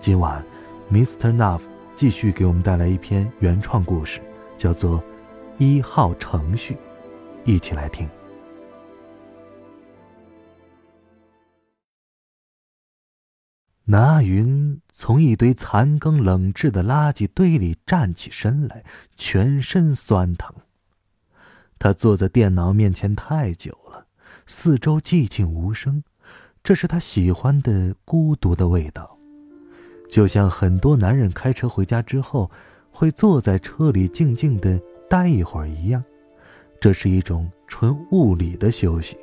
今晚，Mr. Nuff 继续给我们带来一篇原创故事，叫做《一号程序》，一起来听。拿云从一堆残羹冷炙的垃圾堆里站起身来，全身酸疼。他坐在电脑面前太久了，四周寂静无声，这是他喜欢的孤独的味道。就像很多男人开车回家之后，会坐在车里静静的待一会儿一样，这是一种纯物理的休息，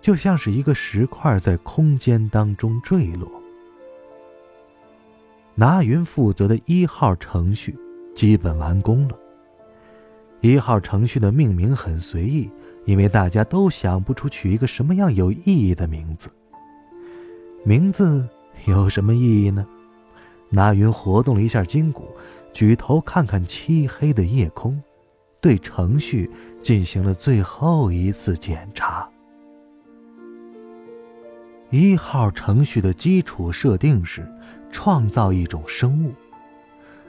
就像是一个石块在空间当中坠落。拿云负责的一号程序基本完工了。一号程序的命名很随意，因为大家都想不出取一个什么样有意义的名字。名字有什么意义呢？拿云活动了一下筋骨，举头看看漆黑的夜空，对程序进行了最后一次检查。一号程序的基础设定是创造一种生物。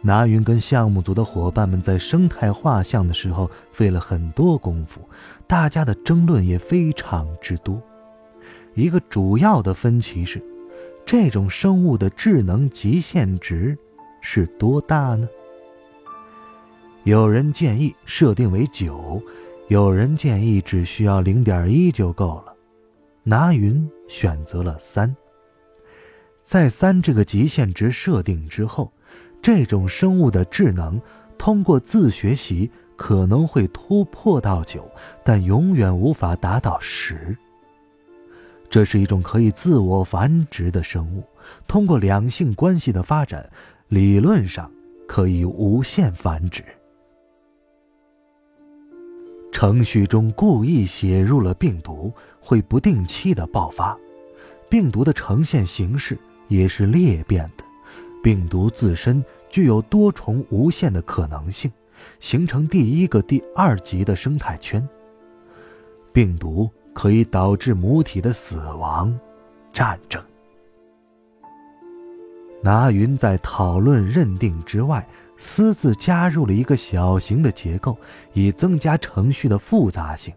拿云跟项目组的伙伴们在生态画像的时候费了很多功夫，大家的争论也非常之多。一个主要的分歧是。这种生物的智能极限值是多大呢？有人建议设定为九，有人建议只需要零点一就够了。拿云选择了三。在三这个极限值设定之后，这种生物的智能通过自学习可能会突破到九，但永远无法达到十。这是一种可以自我繁殖的生物，通过两性关系的发展，理论上可以无限繁殖。程序中故意写入了病毒会不定期的爆发，病毒的呈现形式也是裂变的，病毒自身具有多重无限的可能性，形成第一个、第二级的生态圈。病毒。可以导致母体的死亡、战争。拿云在讨论认定之外，私自加入了一个小型的结构，以增加程序的复杂性。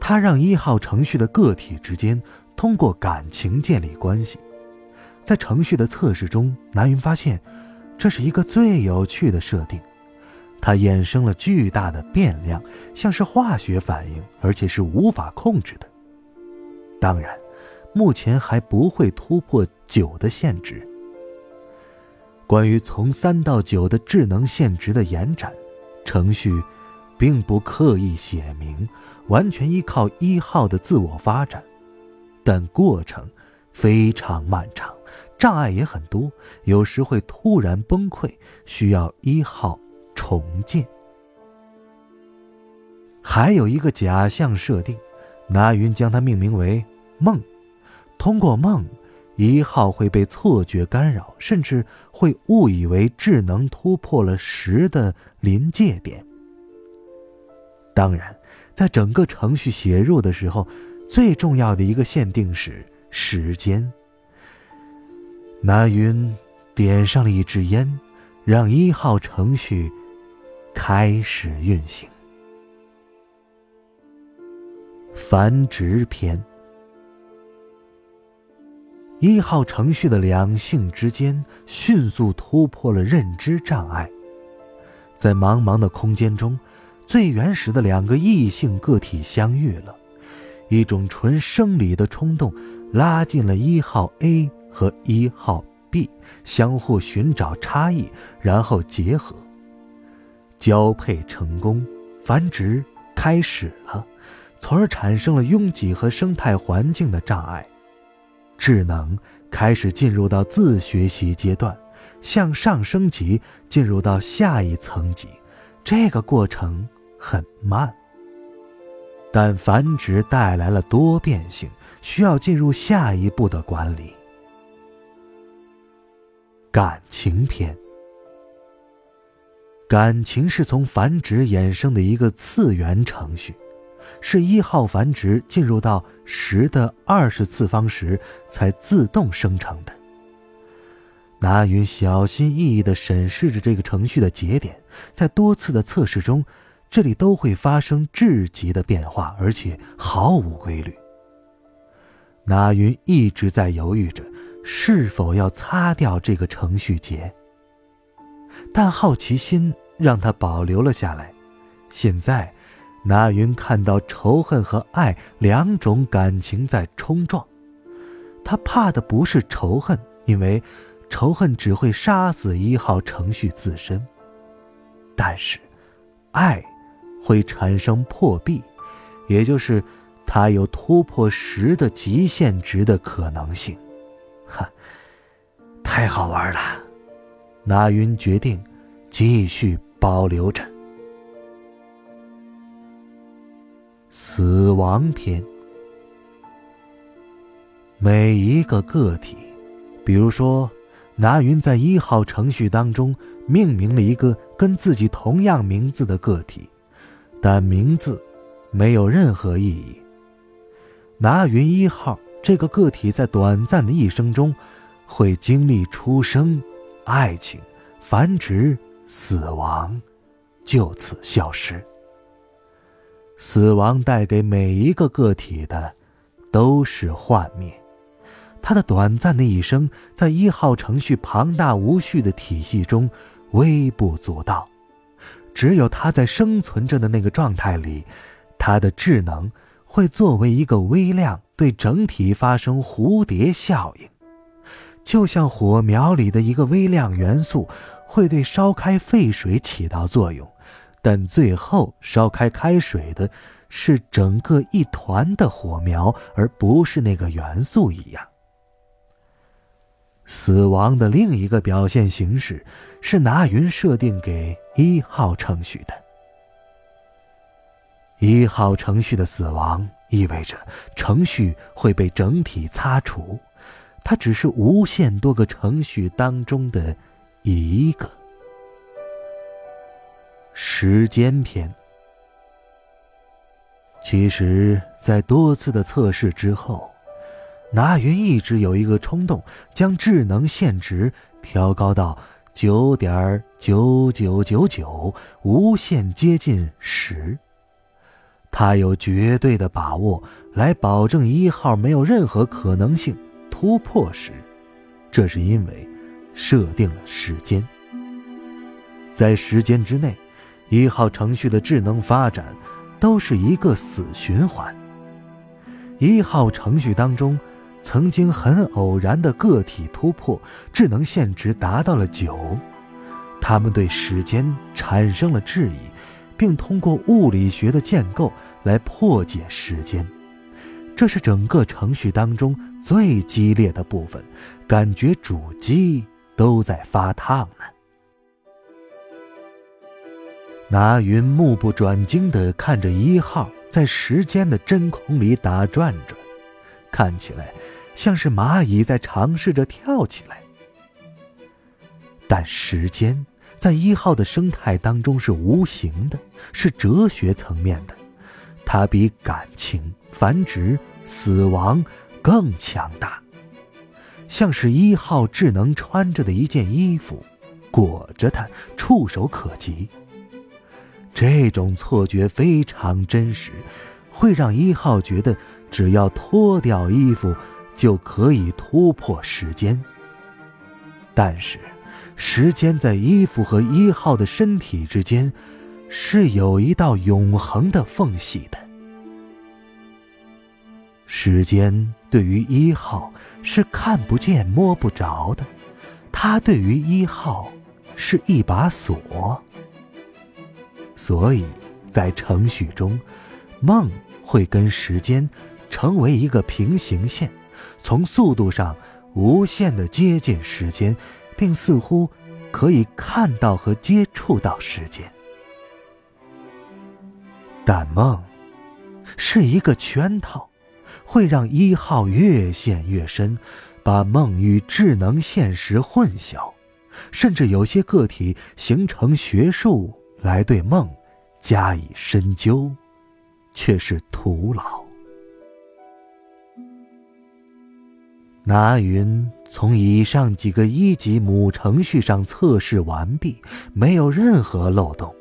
他让一号程序的个体之间通过感情建立关系。在程序的测试中，拿云发现，这是一个最有趣的设定。它衍生了巨大的变量，像是化学反应，而且是无法控制的。当然，目前还不会突破九的限值。关于从三到九的智能限值的延展，程序并不刻意写明，完全依靠一号的自我发展，但过程非常漫长，障碍也很多，有时会突然崩溃，需要一号。重建。还有一个假象设定，拿云将它命名为“梦”。通过梦，一号会被错觉干扰，甚至会误以为智能突破了十的临界点。当然，在整个程序写入的时候，最重要的一个限定是时间。拿云点上了一支烟，让一号程序。开始运行。繁殖篇。一号程序的两性之间迅速突破了认知障碍，在茫茫的空间中，最原始的两个异性个体相遇了，一种纯生理的冲动拉近了一号 A 和一号 B，相互寻找差异，然后结合。交配成功，繁殖开始了，从而产生了拥挤和生态环境的障碍，智能开始进入到自学习阶段，向上升级，进入到下一层级。这个过程很慢，但繁殖带来了多变性，需要进入下一步的管理。感情篇。感情是从繁殖衍生的一个次元程序，是一号繁殖进入到十的二十次方时才自动生成的。拿云小心翼翼地审视着这个程序的节点，在多次的测试中，这里都会发生至极的变化，而且毫无规律。拿云一直在犹豫着，是否要擦掉这个程序节。但好奇心让他保留了下来。现在，那云看到仇恨和爱两种感情在冲撞，他怕的不是仇恨，因为仇恨只会杀死一号程序自身。但是，爱会产生破壁，也就是他有突破十的极限值的可能性。哈，太好玩了。那云决定继续保留着。死亡篇。每一个个体，比如说，拿云在一号程序当中命名了一个跟自己同样名字的个体，但名字没有任何意义。拿云一号这个个体在短暂的一生中，会经历出生。爱情、繁殖、死亡，就此消失。死亡带给每一个个体的，都是幻灭。他的短暂的一生，在一号程序庞大无序的体系中微不足道。只有他在生存着的那个状态里，他的智能会作为一个微量，对整体发生蝴蝶效应。就像火苗里的一个微量元素，会对烧开沸水起到作用，但最后烧开开水的，是整个一团的火苗，而不是那个元素一样。死亡的另一个表现形式，是拿云设定给一号程序的。一号程序的死亡意味着程序会被整体擦除。它只是无限多个程序当中的一个。时间篇。其实，在多次的测试之后，拿云一直有一个冲动，将智能限值调高到九点九九九九，无限接近十。他有绝对的把握来保证一号没有任何可能性。突破时，这是因为设定了时间。在时间之内，一号程序的智能发展都是一个死循环。一号程序当中，曾经很偶然的个体突破，智能限值达到了九，他们对时间产生了质疑，并通过物理学的建构来破解时间。这是整个程序当中最激烈的部分，感觉主机都在发烫呢。拿云目不转睛地看着一号在时间的真空里打转着，看起来像是蚂蚁在尝试着跳起来。但时间在一号的生态当中是无形的，是哲学层面的。它比感情、繁殖、死亡更强大，像是一号智能穿着的一件衣服，裹着它，触手可及。这种错觉非常真实，会让一号觉得只要脱掉衣服就可以突破时间。但是，时间在衣服和一号的身体之间。是有一道永恒的缝隙的。时间对于一号是看不见摸不着的，它对于一号是一把锁。所以，在程序中，梦会跟时间成为一个平行线，从速度上无限的接近时间，并似乎可以看到和接触到时间。但梦是一个圈套，会让一号越陷越深，把梦与智能现实混淆，甚至有些个体形成学术来对梦加以深究，却是徒劳。拿云从以上几个一级母程序上测试完毕，没有任何漏洞。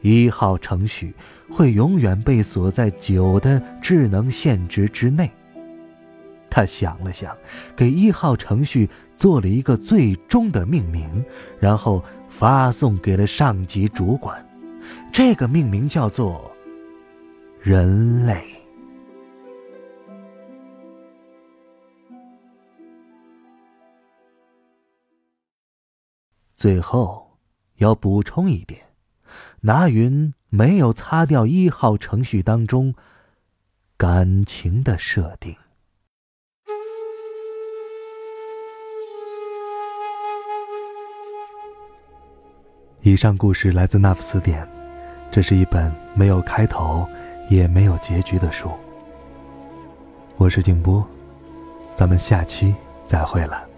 一号程序会永远被锁在九的智能限值之内。他想了想，给一号程序做了一个最终的命名，然后发送给了上级主管。这个命名叫做“人类”。最后，要补充一点，拿云没有擦掉一号程序当中感情的设定。以上故事来自那副词典，这是一本没有开头也没有结局的书。我是静波，咱们下期再会了。